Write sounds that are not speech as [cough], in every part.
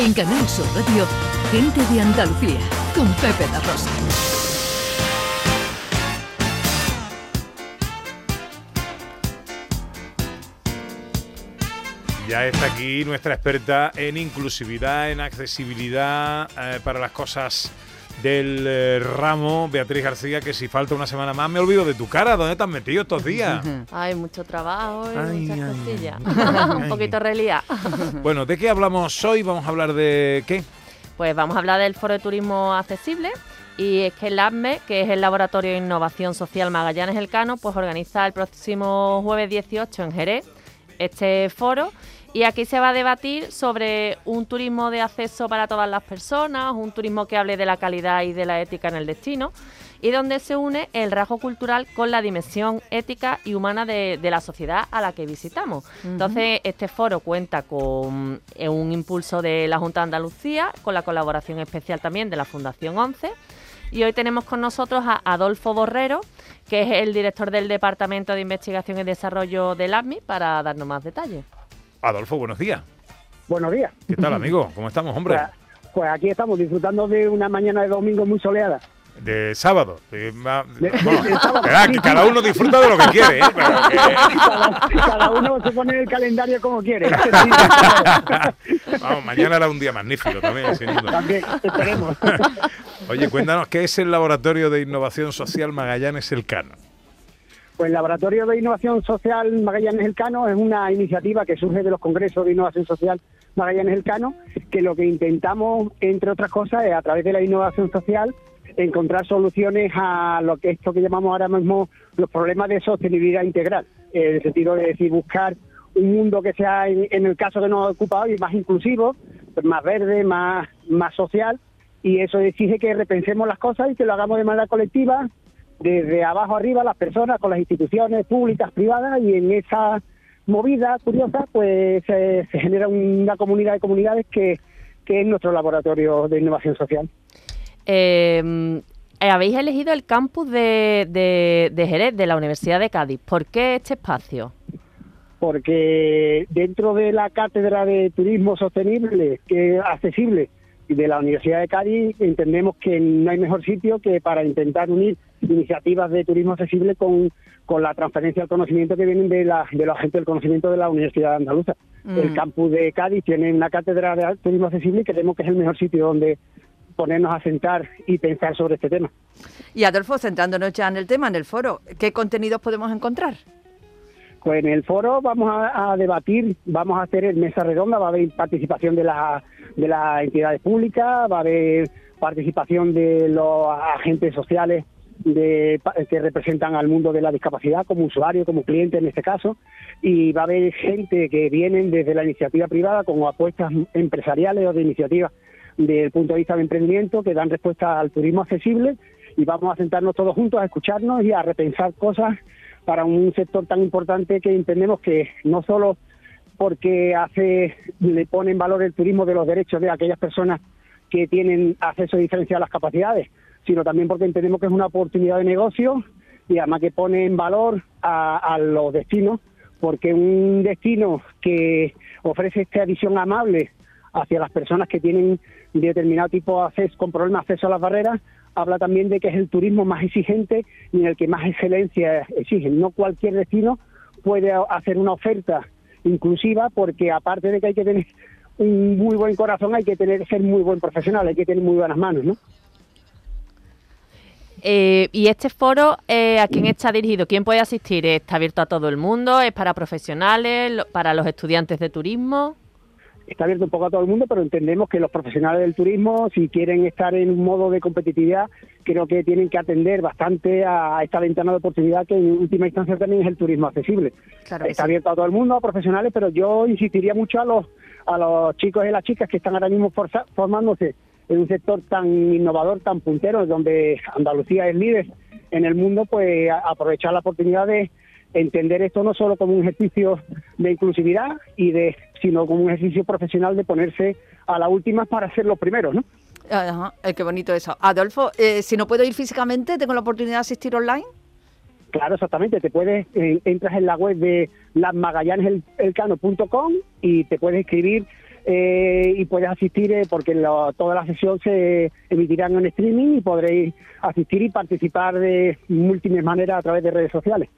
En Canal Sur Radio, Gente de Andalucía, con Pepe La Rosa. Ya está aquí nuestra experta en inclusividad, en accesibilidad eh, para las cosas del eh, ramo, Beatriz García, que si falta una semana más me olvido de tu cara. ¿Dónde te has metido estos días? [laughs] Hay mucho trabajo y Ay, muchas ay, cosillas. ay. [laughs] Un poquito relía. [laughs] Bueno, ¿de qué hablamos hoy? Vamos a hablar de qué. Pues vamos a hablar del Foro de Turismo Accesible. Y es que el ASME, que es el Laboratorio de Innovación Social Magallanes Elcano, pues organiza el próximo jueves 18 en Jerez este foro. Y aquí se va a debatir sobre un turismo de acceso para todas las personas, un turismo que hable de la calidad y de la ética en el destino, y donde se une el rasgo cultural con la dimensión ética y humana de, de la sociedad a la que visitamos. Entonces, este foro cuenta con eh, un impulso de la Junta de Andalucía, con la colaboración especial también de la Fundación 11. Y hoy tenemos con nosotros a Adolfo Borrero, que es el director del Departamento de Investigación y Desarrollo del ASMI, para darnos más detalles. Adolfo, buenos días. Buenos días. ¿Qué tal, amigo? ¿Cómo estamos, hombre? Pues, pues aquí estamos disfrutando de una mañana de domingo muy soleada. De sábado. De- ma- De- bueno, de sábado. verá, que cada uno disfruta de lo que quiere, ¿eh? Pero que- [laughs] Cada, cada uno se pone el calendario como quiere. [laughs] Vamos, mañana era un día magnífico también, sin duda. También, esperemos. [laughs] Oye, cuéntanos, ¿qué es el Laboratorio de Innovación Social Magallanes Elcano? Pues el Laboratorio de Innovación Social Magallanes Elcano es una iniciativa que surge de los congresos de innovación social Magallanes Elcano, que lo que intentamos, entre otras cosas, es a través de la innovación social encontrar soluciones a lo que esto que llamamos ahora mismo los problemas de sostenibilidad integral, en el sentido de decir buscar un mundo que sea, en, en el caso que nos ha ocupado hoy, más inclusivo, más verde, más, más social, y eso exige que repensemos las cosas y que lo hagamos de manera colectiva, desde abajo arriba, las personas, con las instituciones públicas, privadas, y en esa movida curiosa, pues se, se genera una comunidad de comunidades que, que es nuestro laboratorio de innovación social. Eh, habéis elegido el campus de, de- de Jerez, de la Universidad de Cádiz. ¿Por qué este espacio? porque dentro de la cátedra de turismo sostenible, que es accesible, de la Universidad de Cádiz, entendemos que no hay mejor sitio que para intentar unir iniciativas de turismo accesible con, con la transferencia del conocimiento que vienen de, la, de los agentes del conocimiento de la Universidad Andaluza. Mm. El campus de Cádiz tiene una cátedra de turismo accesible y creemos que es el mejor sitio donde ponernos a sentar y pensar sobre este tema. Y Adolfo, centrándonos ya en el tema, en el foro, ¿qué contenidos podemos encontrar? Pues en el foro vamos a, debatir, vamos a hacer mesa redonda, va a haber participación de, la- de las entidades públicas, va a haber participación de los agentes sociales de, que representan al mundo de la discapacidad como usuario, como cliente en este caso, y va a haber gente que vienen desde la iniciativa privada con apuestas empresariales o de iniciativas desde el punto de vista de emprendimiento que dan respuesta al turismo accesible y vamos a sentarnos todos juntos a escucharnos y a repensar cosas para un sector tan importante que entendemos que no solo porque hace le pone en valor el turismo de los derechos de aquellas personas que tienen acceso diferenciado a las capacidades, sino también porque entendemos que es una oportunidad de negocio y además que pone en valor a, a los destinos, porque un destino que ofrece esta visión amable hacia las personas que tienen determinado tipo de acceso, con problemas de acceso a las barreras, habla también de que es el turismo más exigente y en el que más excelencia exigen. No cualquier destino puede hacer una oferta inclusiva porque aparte de que hay que tener un muy buen corazón, hay que tener ser muy buen profesional, hay que tener muy buenas manos, ¿no? Eh, ¿Y este foro eh, a quién está dirigido? ¿Quién puede asistir? ¿Está abierto a todo el mundo? ¿Es para profesionales? ¿Para los estudiantes de turismo? Está abierto un poco a todo el mundo, pero entendemos que los profesionales del turismo, si quieren estar en un modo de competitividad, creo que tienen que atender bastante a esta ventana de oportunidad que en última instancia también es el turismo accesible. Claro está sí. abierto a todo el mundo, a profesionales, pero yo insistiría mucho a los a los chicos y las chicas que están ahora mismo forza- formándose en un sector tan innovador, tan puntero, donde Andalucía es líder en el mundo, pues a- aprovechar la oportunidad de entender esto no solo como un ejercicio de inclusividad y de sino como un ejercicio profesional de ponerse a la última para ser los primeros, ¿no? Ajá, eh, qué bonito eso. Adolfo, eh, si no puedo ir físicamente, ¿tengo la oportunidad de asistir online? Claro, exactamente. Te puedes, eh, entras en la web de lasmagallaneselcano.com y te puedes inscribir eh, y puedes asistir eh, porque lo- toda la sesión se emitirán en streaming y podréis asistir y participar de múltiples maneras a través de redes sociales.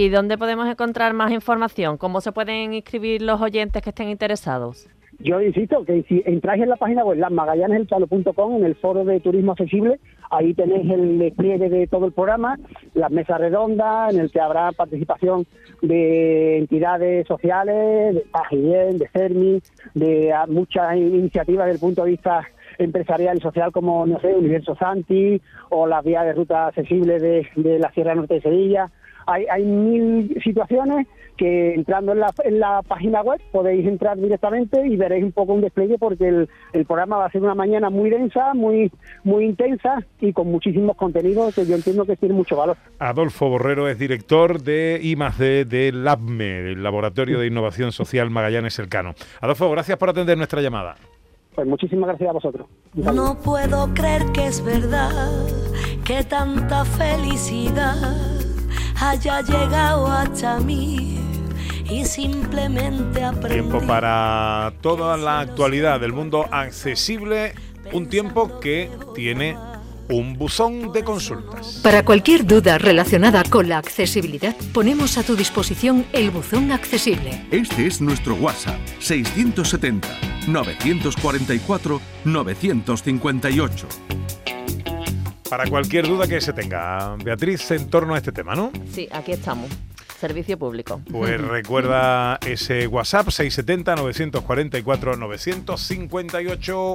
¿Y dónde podemos encontrar más información? ¿Cómo se pueden inscribir los oyentes que estén interesados? Yo insisto que si entráis en la página web lasmagallaneselcano.com en el foro de turismo accesible, ahí tenéis el despliegue de todo el programa, las mesas redondas en el que habrá participación de entidades sociales, de Pagien, de CERMI, de muchas iniciativas desde el punto de vista empresarial y social como, no sé, Universo Santi o las vías de ruta accesibles de, de la Sierra Norte de Sevilla. Hay, hay mil situaciones que entrando en la, en la página web podéis entrar directamente y veréis un poco un despliegue porque el, el programa va a ser una mañana muy densa, muy muy intensa y con muchísimos contenidos que yo entiendo que tiene mucho valor. Adolfo Borrero es director de I+D del LABME, el Laboratorio de Innovación Social Magallanes Elcano. Adolfo, gracias por atender nuestra llamada. Pues muchísimas gracias a vosotros. No puedo creer que es verdad que tanta felicidad haya llegado hasta mí y simplemente aprendí. Tiempo para toda la actualidad del mundo accesible, un tiempo que tiene un buzón de consultas. Para cualquier duda relacionada con la accesibilidad, ponemos a tu disposición el buzón accesible. Este es nuestro WhatsApp 670 944 958. Para cualquier duda que se tenga, Beatriz, en torno a este tema, ¿no? Sí, aquí estamos. Servicio público. Pues [laughs] recuerda ese WhatsApp 670 944 958.